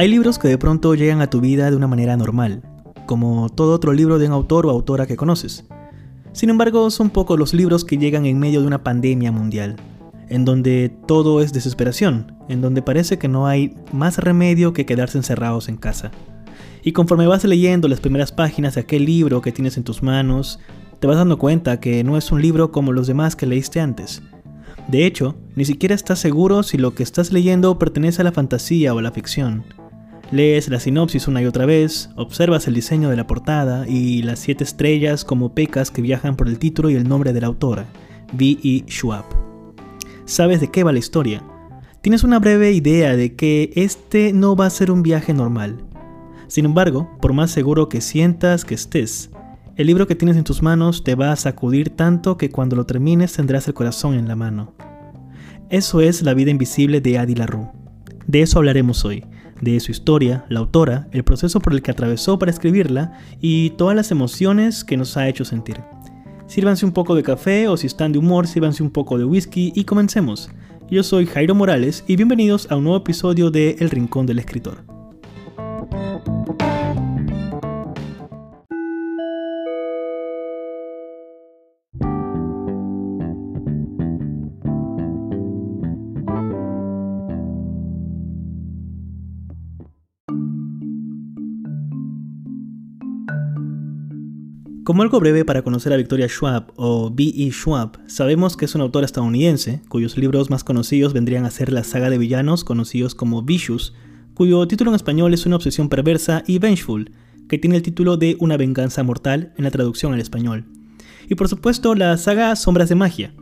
Hay libros que de pronto llegan a tu vida de una manera normal, como todo otro libro de un autor o autora que conoces. Sin embargo, son pocos los libros que llegan en medio de una pandemia mundial, en donde todo es desesperación, en donde parece que no hay más remedio que quedarse encerrados en casa. Y conforme vas leyendo las primeras páginas de aquel libro que tienes en tus manos, te vas dando cuenta que no es un libro como los demás que leíste antes. De hecho, ni siquiera estás seguro si lo que estás leyendo pertenece a la fantasía o a la ficción. Lees la sinopsis una y otra vez, observas el diseño de la portada y las siete estrellas como pecas que viajan por el título y el nombre de la autora, V.E. Schwab. Sabes de qué va la historia. Tienes una breve idea de que este no va a ser un viaje normal. Sin embargo, por más seguro que sientas que estés, el libro que tienes en tus manos te va a sacudir tanto que cuando lo termines tendrás el corazón en la mano. Eso es La vida invisible de Adi. De eso hablaremos hoy, de su historia, la autora, el proceso por el que atravesó para escribirla y todas las emociones que nos ha hecho sentir. Sírvanse un poco de café o si están de humor, sírvanse un poco de whisky y comencemos. Yo soy Jairo Morales y bienvenidos a un nuevo episodio de El Rincón del Escritor. Como algo breve para conocer a Victoria Schwab o B.E. Schwab, sabemos que es una autora estadounidense, cuyos libros más conocidos vendrían a ser la saga de villanos conocidos como Vicious, cuyo título en español es Una obsesión perversa, y Vengeful, que tiene el título de Una venganza mortal en la traducción al español. Y por supuesto la saga Sombras de Magia.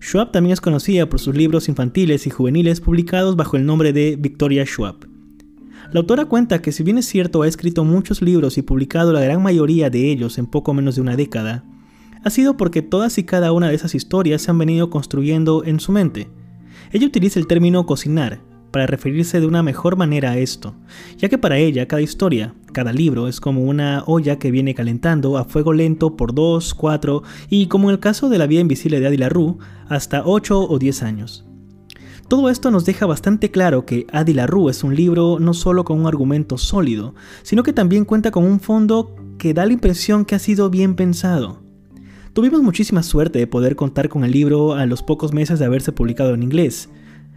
Schwab también es conocida por sus libros infantiles y juveniles publicados bajo el nombre de Victoria Schwab. La autora cuenta que si bien es cierto ha escrito muchos libros y publicado la gran mayoría de ellos en poco menos de una década, ha sido porque todas y cada una de esas historias se han venido construyendo en su mente. Ella utiliza el término cocinar para referirse de una mejor manera a esto, ya que para ella cada historia, cada libro es como una olla que viene calentando a fuego lento por 2, 4 y como en el caso de La vida invisible de Adi LaRue, hasta 8 o 10 años. Todo esto nos deja bastante claro que Adi LaRue es un libro no solo con un argumento sólido, sino que también cuenta con un fondo que da la impresión que ha sido bien pensado. Tuvimos muchísima suerte de poder contar con el libro a los pocos meses de haberse publicado en inglés.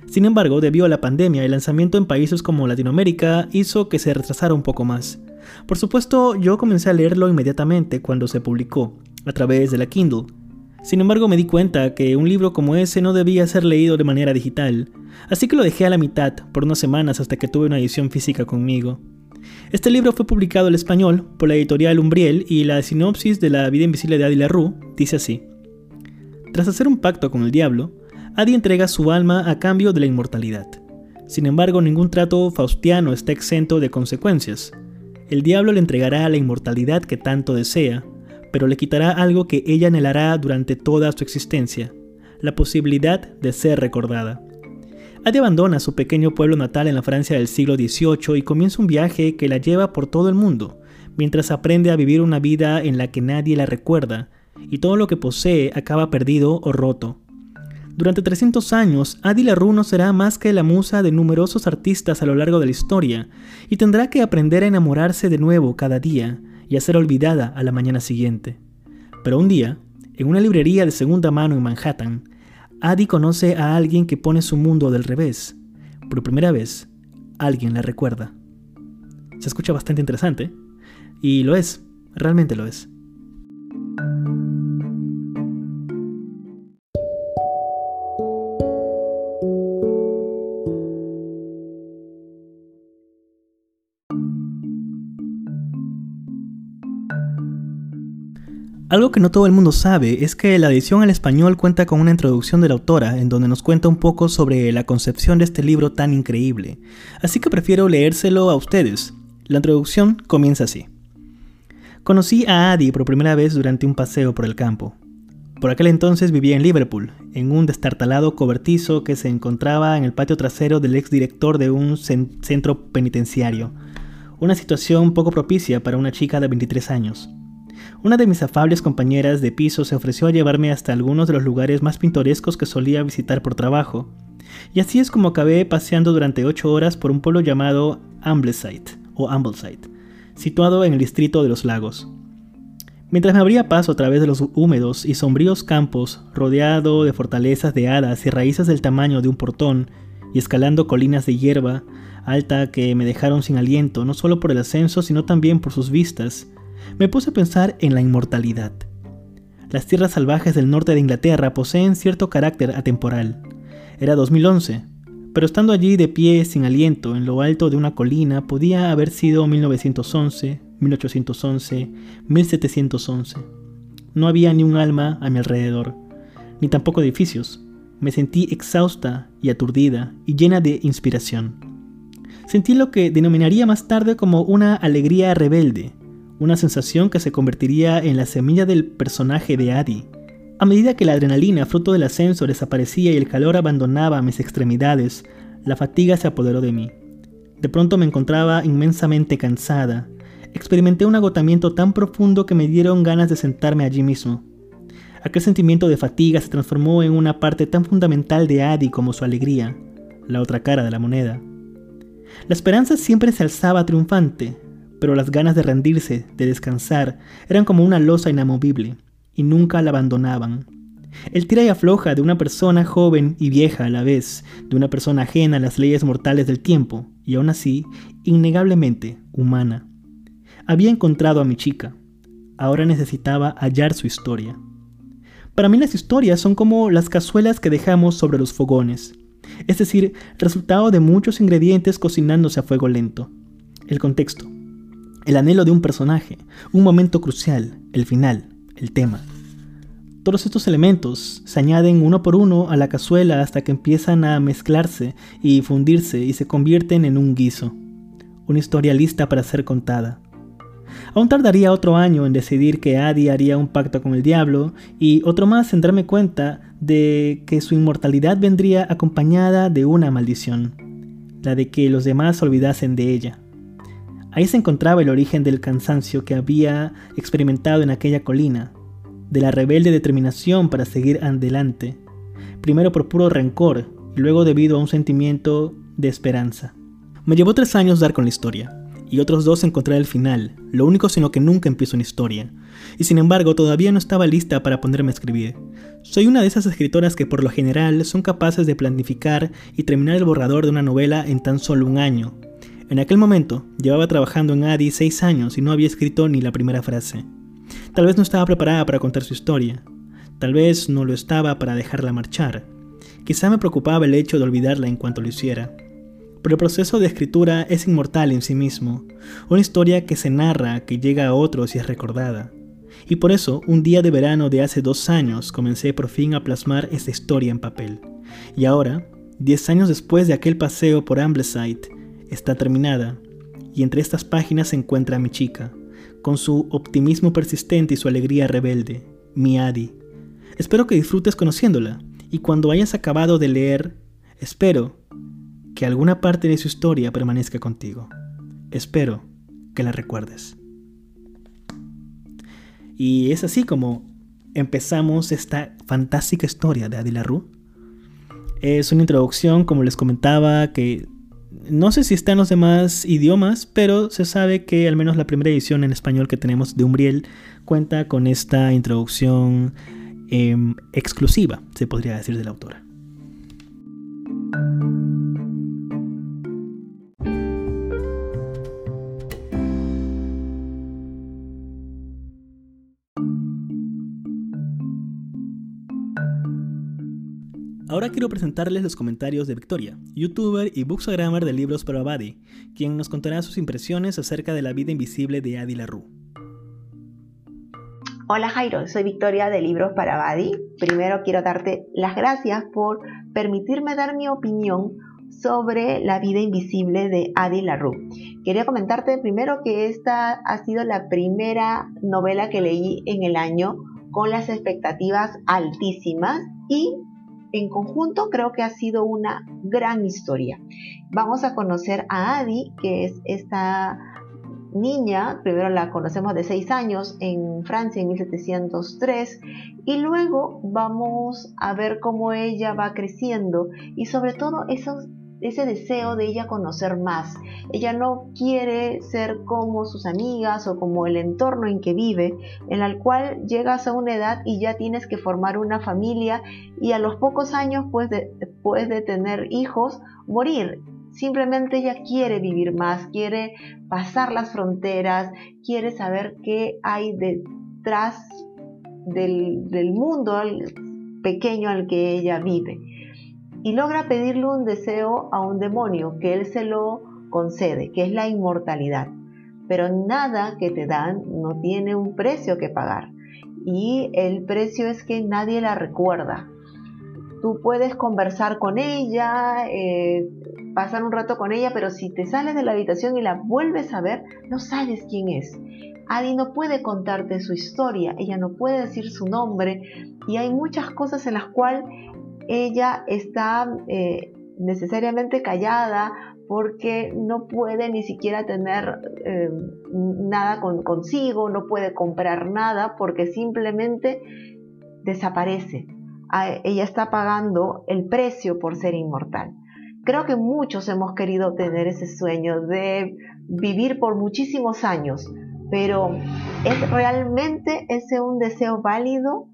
Sin embargo, debido a la pandemia, el lanzamiento en países como Latinoamérica hizo que se retrasara un poco más. Por supuesto, yo comencé a leerlo inmediatamente cuando se publicó, a través de la Kindle, sin embargo, me di cuenta que un libro como ese no debía ser leído de manera digital, así que lo dejé a la mitad por unas semanas hasta que tuve una edición física conmigo. Este libro fue publicado al español por la editorial Umbriel y la sinopsis de La vida invisible de Adi LaRue dice así. Tras hacer un pacto con el diablo, Adi entrega su alma a cambio de la inmortalidad. Sin embargo, ningún trato faustiano está exento de consecuencias. El diablo le entregará la inmortalidad que tanto desea, pero le quitará algo que ella anhelará durante toda su existencia, la posibilidad de ser recordada. Adi abandona su pequeño pueblo natal en la Francia del siglo XVIII y comienza un viaje que la lleva por todo el mundo, mientras aprende a vivir una vida en la que nadie la recuerda, y todo lo que posee acaba perdido o roto. Durante 300 años, Adi LaRue no será más que la musa de numerosos artistas a lo largo de la historia, y tendrá que aprender a enamorarse de nuevo cada día, y a ser olvidada a la mañana siguiente. Pero un día, en una librería de segunda mano en Manhattan, Adi conoce a alguien que pone su mundo del revés. Por primera vez, alguien la recuerda. Se escucha bastante interesante, y lo es, realmente lo es. Algo que no todo el mundo sabe es que la edición al español cuenta con una introducción de la autora en donde nos cuenta un poco sobre la concepción de este libro tan increíble, así que prefiero leérselo a ustedes. La introducción comienza así. Conocí a Adi por primera vez durante un paseo por el campo. Por aquel entonces vivía en Liverpool, en un destartalado cobertizo que se encontraba en el patio trasero del exdirector de un centro penitenciario, una situación poco propicia para una chica de 23 años. Una de mis afables compañeras de piso se ofreció a llevarme hasta algunos de los lugares más pintorescos que solía visitar por trabajo. Y así es como acabé paseando durante ocho horas por un pueblo llamado Ambleside o Ambleside, situado en el distrito de los lagos. Mientras me abría paso a través de los húmedos y sombríos campos, rodeado de fortalezas de hadas y raíces del tamaño de un portón, y escalando colinas de hierba alta que me dejaron sin aliento, no solo por el ascenso, sino también por sus vistas, me puse a pensar en la inmortalidad. Las tierras salvajes del norte de Inglaterra poseen cierto carácter atemporal. Era 2011, pero estando allí de pie sin aliento en lo alto de una colina podía haber sido 1911, 1811, 1711. No había ni un alma a mi alrededor, ni tampoco edificios. Me sentí exhausta y aturdida y llena de inspiración. Sentí lo que denominaría más tarde como una alegría rebelde, una sensación que se convertiría en la semilla del personaje de Adi. A medida que la adrenalina fruto del ascenso desaparecía y el calor abandonaba mis extremidades, la fatiga se apoderó de mí. De pronto me encontraba inmensamente cansada, experimenté un agotamiento tan profundo que me dieron ganas de sentarme allí mismo. Aquel sentimiento de fatiga se transformó en una parte tan fundamental de Adi como su alegría, la otra cara de la moneda. La esperanza siempre se alzaba triunfante, pero las ganas de rendirse, de descansar, eran como una losa inamovible, y nunca la abandonaban. El tira y afloja de una persona joven y vieja a la vez, de una persona ajena a las leyes mortales del tiempo, y aún así, innegablemente humana. Había encontrado a mi chica. Ahora necesitaba hallar su historia. Para mí las historias son como las cazuelas que dejamos sobre los fogones, es decir, resultado de muchos ingredientes cocinándose a fuego lento. El contexto, el anhelo de un personaje, un momento crucial, el final, el tema. Todos estos elementos se añaden uno por uno a la cazuela hasta que empiezan a mezclarse y fundirse y se convierten en un guiso, una historia lista para ser contada. Aún tardaría otro año en decidir que Adi haría un pacto con el diablo y otro más en darme cuenta de que su inmortalidad vendría acompañada de una maldición, la de que los demás olvidasen de ella. Ahí se encontraba el origen del cansancio que había experimentado en aquella colina, de la rebelde determinación para seguir adelante, primero por puro rencor y luego debido a un sentimiento de esperanza. Me llevó tres años dar con la historia, y otros dos encontrar el final, lo único sino que nunca empiezo una historia, y sin embargo todavía no estaba lista para ponerme a escribir. Soy una de esas escritoras que por lo general son capaces de planificar y terminar el borrador de una novela en tan solo un año. En aquel momento llevaba trabajando en Adi seis años y no había escrito ni la primera frase. Tal vez no estaba preparada para contar su historia, tal vez no lo estaba para dejarla marchar, quizá me preocupaba el hecho de olvidarla en cuanto lo hiciera pero el proceso de escritura es inmortal en sí mismo, una historia que se narra, que llega a otros y es recordada. Y por eso, un día de verano de hace dos años, comencé por fin a plasmar esa historia en papel. Y ahora, diez años después de aquel paseo por Ambleside, está terminada, y entre estas páginas se encuentra mi chica, con su optimismo persistente y su alegría rebelde, mi Adi. Espero que disfrutes conociéndola, y cuando hayas acabado de leer, espero que alguna parte de su historia permanezca contigo. Espero que la recuerdes. Y es así como empezamos esta fantástica historia de Adi Rue. Es una introducción, como les comentaba, que no sé si está en los demás idiomas, pero se sabe que al menos la primera edición en español que tenemos de Umbriel cuenta con esta introducción em, exclusiva, se podría decir, de la autora. Ahora quiero presentarles los comentarios de Victoria, youtuber y bookstagrammer de libros para Abadi, quien nos contará sus impresiones acerca de la vida invisible de Adi LaRue. Hola Jairo, soy Victoria de Libros para Abadi. Primero quiero darte las gracias por permitirme dar mi opinión sobre la vida invisible de Adi LaRue. Quería comentarte primero que esta ha sido la primera novela que leí en el año con las expectativas altísimas y en conjunto creo que ha sido una gran historia. Vamos a conocer a Adi, que es esta niña, primero la conocemos de 6 años en Francia en 1703 y luego vamos a ver cómo ella va creciendo y sobre todo esos ese deseo de ella conocer más. Ella no quiere ser como sus amigas o como el entorno en que vive, en el cual llegas a una edad y ya tienes que formar una familia y a los pocos años pues después de tener hijos morir. Simplemente ella quiere vivir más, quiere pasar las fronteras, quiere saber qué hay detrás del, del mundo pequeño al que ella vive y logra pedirle un deseo a un demonio que él se lo concede, que es la inmortalidad. Pero nada que te dan no tiene un precio que pagar y el precio es que nadie la recuerda. Tú puedes conversar con ella, eh, pasar un rato con ella, pero si te sales de la habitación y la vuelves a ver, no sabes quién es. Adi no puede contarte su historia, ella no puede decir su nombre y hay muchas cosas en las cuales ella está eh, necesariamente callada porque no puede ni siquiera tener eh, nada consigo, no puede comprar nada porque simplemente desaparece. ella está pagando el precio por ser inmortal. Creo que muchos hemos querido tener ese sueño de vivir por muchísimos años, pero ¿es realmente ese un deseo válido?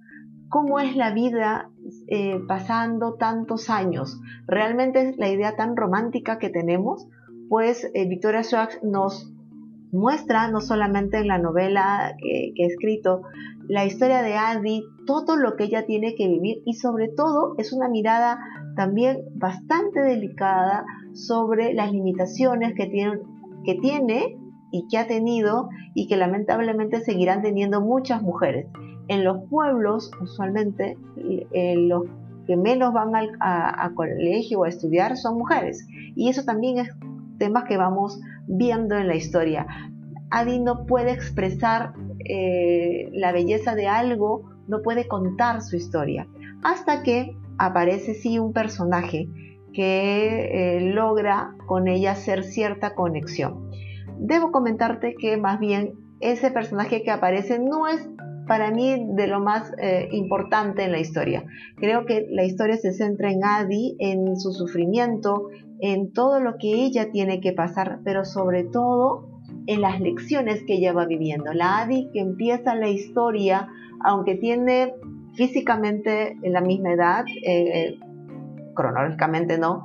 ¿Cómo es la vida eh, pasando tantos años. Realmente la idea tan romántica que tenemos, pues eh, Victoria Schwartz nos muestra, no solamente en la novela que, que, he escrito, la historia de Adi, todo lo que ella tiene que vivir y sobre todo es una mirada también bastante delicada sobre las limitaciones que tiene, que tiene y que ha tenido y que lamentablemente seguirán teniendo muchas mujeres. En los pueblos, usualmente, eh, los que menos van al a, colegio o a estudiar son mujeres. Y eso también es temas que vamos viendo en la historia. Adi no puede expresar eh, la belleza de algo, no puede contar su historia. Hasta que aparece sí un personaje que eh, logra con ella hacer cierta conexión. Debo comentarte que más bien ese personaje que aparece no es para mí de lo más eh, importante en la historia. Creo que la historia se centra en Adi, en su sufrimiento, en todo lo que ella tiene que pasar, pero sobre todo en las lecciones que ella va viviendo. La Adi que empieza la historia, aunque tiene físicamente la misma edad, eh, cronológicamente no,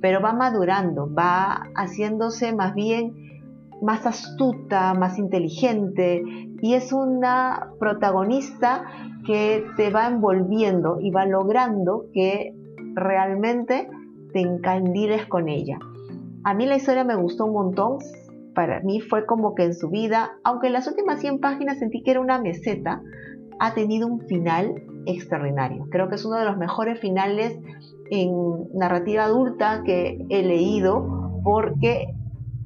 pero va madurando, va haciéndose más bien más astuta, más inteligente y es una protagonista que te va envolviendo y va logrando que realmente te encandiles con ella. A mí la historia me gustó un montón, para mí fue como que en su vida, aunque en las últimas 100 páginas sentí que era una meseta, ha tenido un final extraordinario. Creo que es uno de los mejores finales en narrativa adulta que he leído porque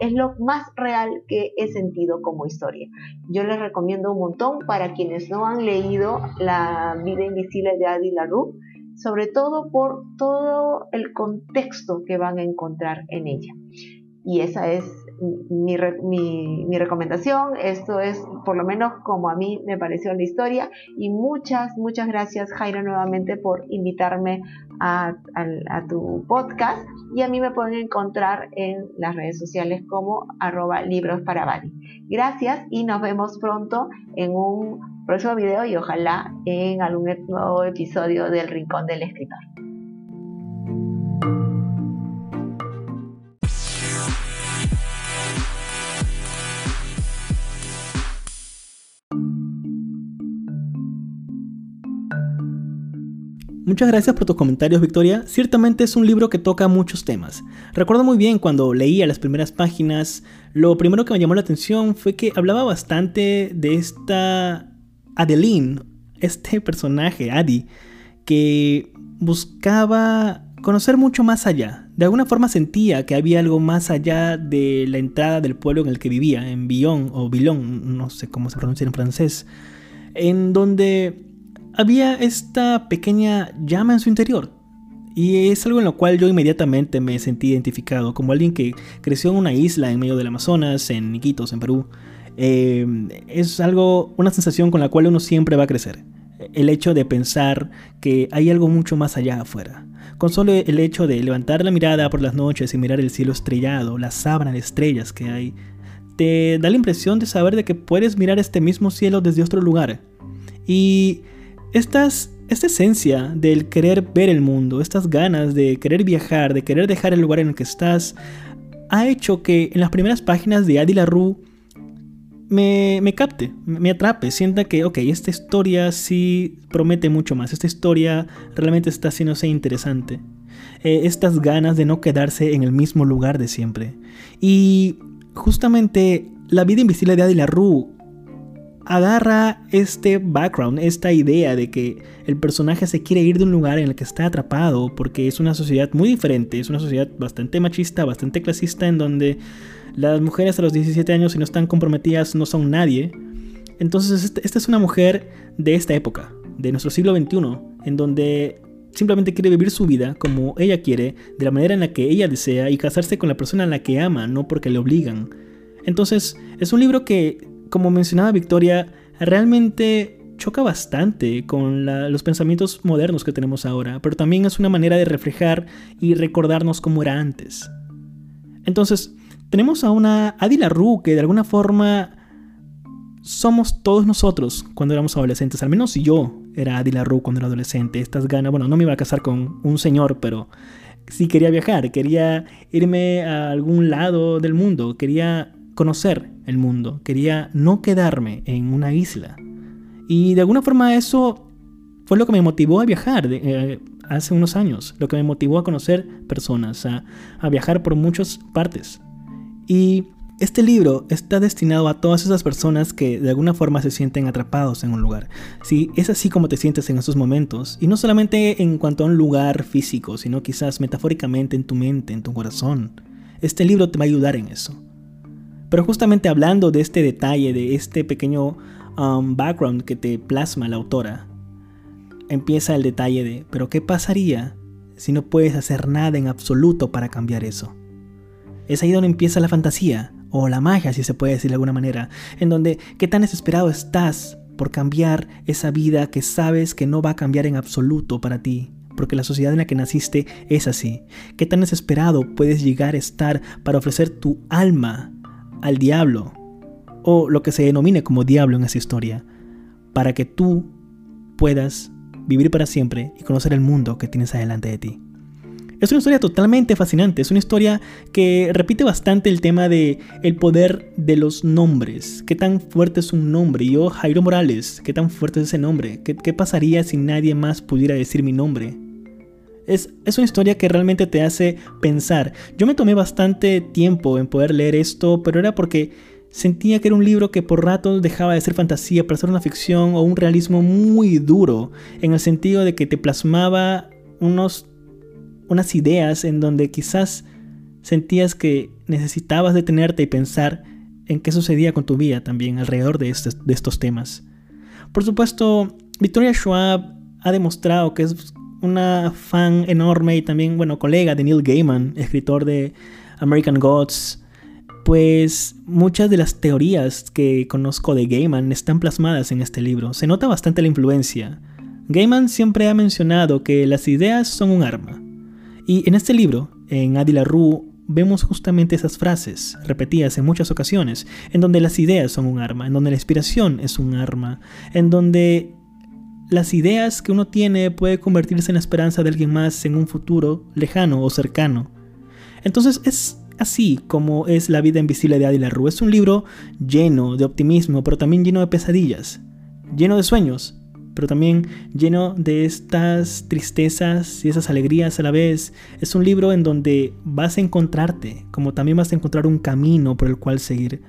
es lo más real que he sentido como historia. Yo les recomiendo un montón para quienes no han leído La vida invisible de Adi LaRue, sobre todo por todo el contexto que van a encontrar en ella. Y esa es mi, mi, recomendación. Esto es por lo menos como a mí me pareció la historia. Y muchas, muchas gracias Jairo nuevamente por invitarme a, tu podcast. Y a mí me pueden encontrar en las redes sociales como arroba libros para Bali. Gracias y nos vemos pronto en un próximo video y ojalá en algún nuevo episodio del Rincón del Escritor. Muchas gracias por tus comentarios, Victoria. Ciertamente es un libro que toca muchos temas. Recuerdo muy bien cuando leía las primeras páginas, lo primero que me llamó la atención fue que hablaba bastante de esta Adeline, este personaje, Adi, que buscaba conocer mucho más allá. De alguna forma sentía que había algo más allá de la entrada del pueblo en el que vivía, en Billon o Billon, no sé cómo se pronuncia en francés, en donde había esta pequeña llama en su interior. Y es algo en lo cual yo inmediatamente me sentí identificado, como alguien que creció en una isla en medio del Amazonas, en Iquitos, en Perú. Eh, es algo, una sensación con la cual uno siempre va a crecer. El hecho de pensar que hay algo mucho más allá afuera. Con solo el hecho de levantar la mirada por las noches y mirar el cielo estrellado, la sábana de estrellas que hay, te da la impresión de saber de que puedes mirar este mismo cielo desde otro lugar. Y estas esta esencia del querer ver el mundo, estas ganas de querer viajar, de querer dejar el lugar en el que estás, ha hecho que en las primeras páginas de Adi LaRue me, me capte, me atrape, sienta que, ok, esta historia sí promete mucho más, esta historia realmente está haciéndose interesante. Eh, estas ganas de no quedarse en el mismo lugar de siempre. Y justamente la vida invisible de Adi LaRue agarra este background, esta idea de que el personaje se quiere ir de un lugar en el que está atrapado porque es una sociedad muy diferente, es una sociedad bastante machista, bastante clasista en donde las mujeres a los 17 años si no están comprometidas no son nadie. Entonces este, esta es una mujer de esta época, de nuestro siglo XXI, en donde simplemente quiere vivir su vida como ella quiere, de la manera en la que ella desea y casarse con la persona a la que ama, no porque le obligan. Entonces es un libro que como mencionaba Victoria, realmente choca bastante con los pensamientos modernos que tenemos ahora, pero también es una manera de reflejar y recordarnos cómo era antes. Entonces, tenemos a una Adi Ru que de alguna forma somos todos nosotros cuando éramos adolescentes, al menos yo era Adi Ru cuando era adolescente, estas ganas, bueno, no me iba a casar con un señor, pero sí quería viajar, quería irme a algún lado del mundo, quería conocer el mundo, quería no quedarme en una isla. Y de alguna forma eso fue lo que me motivó a viajar eh, hace unos años, lo que me motivó a conocer personas, a, viajar por muchas partes. Y este libro está destinado a todas esas personas que de alguna forma se sienten atrapados en un lugar. Si es así como te sientes en esos momentos, y no solamente en cuanto a un lugar físico, sino quizás metafóricamente en tu mente, en tu corazón, este libro te va a ayudar en eso. Pero justamente hablando de este detalle, de este pequeño um, background que te plasma la autora, empieza el detalle de, pero ¿qué pasaría si no puedes hacer nada en absoluto para cambiar eso? Es ahí donde empieza la fantasía, o la magia, si se puede decir de alguna manera, en donde qué tan desesperado estás por cambiar esa vida que sabes que no va a cambiar en absoluto para ti, porque la sociedad en la que naciste es así. ¿Qué tan desesperado puedes llegar a estar para ofrecer tu alma al diablo, o lo que se denomine como diablo en esa historia, para que tú puedas vivir para siempre y conocer el mundo que tienes adelante de ti. Es una historia totalmente fascinante, es una historia que repite bastante el tema de el poder de los nombres, qué tan fuerte es un nombre, yo Jairo Morales, qué tan fuerte es ese nombre, qué, qué pasaría si nadie más pudiera decir mi nombre, es, una historia que realmente te hace pensar. Yo me tomé bastante tiempo en poder leer esto, pero era porque sentía que era un libro que por rato dejaba de ser fantasía para ser una ficción o un realismo muy duro, en el sentido de que te plasmaba unos, unas ideas en donde quizás sentías que necesitabas detenerte y pensar en qué sucedía con tu vida también alrededor de, de estos temas. Por supuesto, Victoria Schwab ha demostrado que es una fan enorme y también, bueno, colega de Neil Gaiman, escritor de American Gods, pues muchas de las teorías que conozco de Gaiman están plasmadas en este libro. Se nota bastante la influencia. Gaiman siempre ha mencionado que las ideas son un arma. Y en este libro, en Adi Rue, vemos justamente esas frases, repetidas en muchas ocasiones, en donde las ideas son un arma, en donde la inspiración es un arma, en donde las ideas que uno tiene puede convertirse en la esperanza de alguien más en un futuro lejano o cercano. Entonces es así como es La vida invisible de Adi Rue. Es un libro lleno de optimismo, pero también lleno de pesadillas, lleno de sueños, pero también lleno de estas tristezas y esas alegrías a la vez. Es un libro en donde vas a encontrarte, como también vas a encontrar un camino por el cual seguir.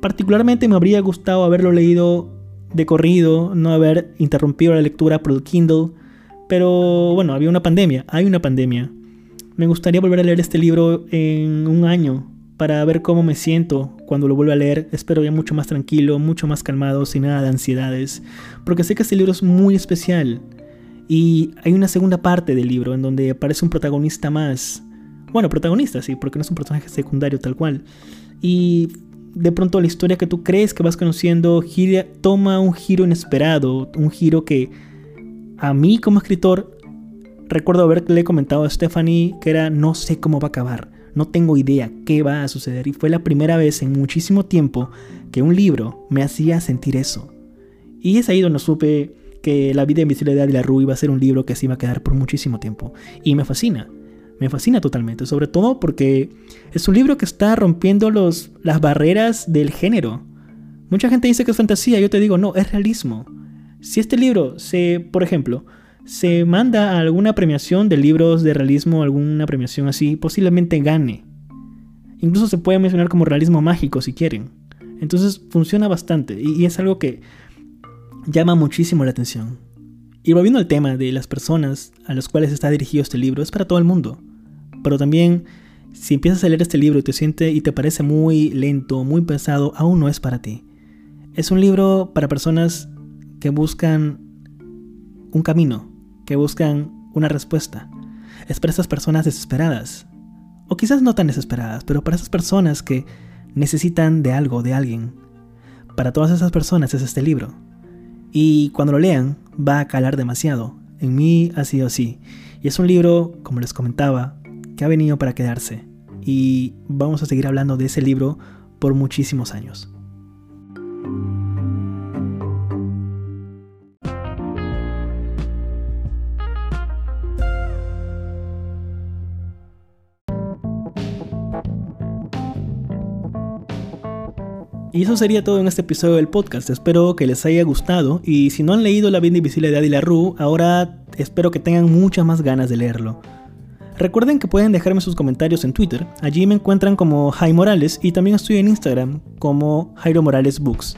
Particularmente me habría gustado haberlo leído de corrido, no haber interrumpido la lectura por el Kindle. Pero bueno, había una pandemia, hay una pandemia. Me gustaría volver a leer este libro en un año para ver cómo me siento cuando lo vuelva a leer. Espero ya mucho más tranquilo, mucho más calmado, sin nada de ansiedades. Porque sé que este libro es muy especial. Y hay una segunda parte del libro en donde aparece un protagonista más. Bueno, protagonista, sí, porque no es un personaje secundario tal cual. Y de pronto la historia que tú crees que vas conociendo toma un giro inesperado, un giro que a mí como escritor recuerdo haberle comentado a Stephanie que era no sé cómo va a acabar, no tengo idea qué va a suceder y fue la primera vez en muchísimo tiempo que un libro me hacía sentir eso. Y es ahí donde supe que La vida invisible de Adela Rue iba a ser un libro que se iba a quedar por muchísimo tiempo. Y me fascina, me fascina totalmente, sobre todo porque es un libro que está rompiendo los, las barreras del género. Mucha gente dice que es fantasía, yo te digo, no, es realismo. Si este libro se, por ejemplo, se manda a alguna premiación de libros de realismo, alguna premiación así, posiblemente gane. Incluso se puede mencionar como realismo mágico si quieren. Entonces funciona bastante y, es algo que llama muchísimo la atención. Y volviendo al tema de las personas a las cuales está dirigido este libro, es para todo el mundo. Pero también, si empiezas a leer este libro y te siente y te parece muy lento, muy pesado, aún no es para ti. Es un libro para personas que buscan un camino, que buscan una respuesta. Es para esas personas desesperadas. O quizás no tan desesperadas, pero para esas personas que necesitan de algo, de alguien. Para todas esas personas es este libro. Y cuando lo lean, va a calar demasiado. En mí ha sido así. Y es un libro, como les comentaba, que ha venido para quedarse. Y vamos a seguir hablando de ese libro por muchísimos años. Y eso sería todo en este episodio del podcast. Espero que les haya gustado. Y si no han leído La vida invisible de Adi LaRue, ahora espero que tengan muchas más ganas de leerlo. Recuerden que pueden dejarme sus comentarios en Twitter. Allí me encuentran como Jairo Morales y también estoy en Instagram como Jairo Morales Books.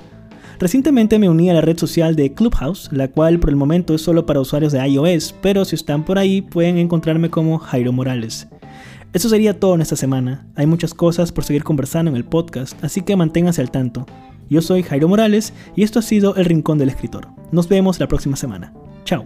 Recientemente me uní a la red social de Clubhouse, la cual por el momento es solo para usuarios de iOS, pero si están por ahí pueden encontrarme como Jairo Morales. Eso sería todo en esta semana. Hay muchas cosas por seguir conversando en el podcast, así que manténganse al tanto. Yo soy Jairo Morales y esto ha sido El Rincón del Escritor. Nos vemos la próxima semana. Chao.